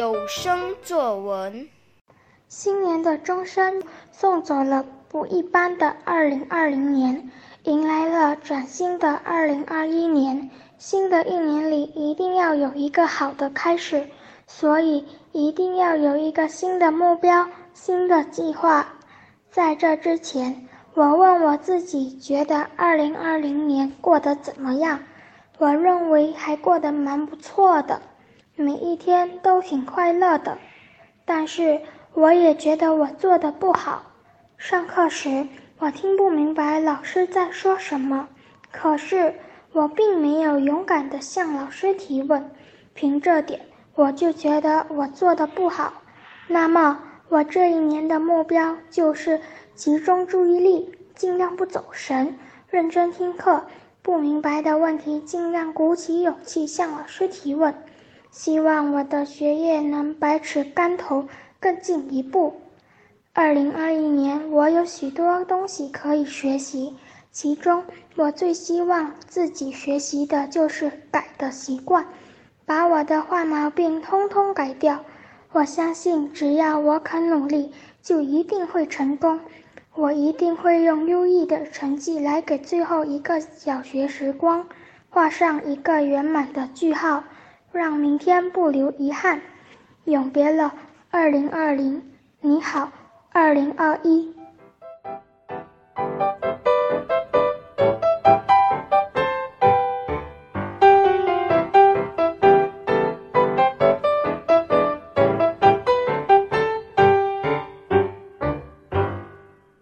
有声作文。新年的钟声送走了不一般的2020年，迎来了崭新的2021年。新的一年里一定要有一个好的开始，所以一定要有一个新的目标、新的计划。在这之前，我问我自己，觉得2020年过得怎么样？我认为还过得蛮不错的，每一天都挺快乐的。但是我也觉得我做的不好。上课时，我听不明白老师在说什么，可是我并没有勇敢地向老师提问。凭这点，我就觉得我做的不好。那么，我这一年的目标就是集中注意力，尽量不走神，认真听课。不明白的问题，尽量鼓起勇气向老师提问。希望我的学业能百尺竿头，更进一步。二零二一年，我有许多东西可以学习，其中我最希望自己学习的就是改的习惯，把我的坏毛病通通改掉。我相信，只要我肯努力，就一定会成功。我一定会用优异的成绩来给最后一个小学时光画上一个圆满的句号，让明天不留遗憾。永别了，二零二零，你好，二零二一。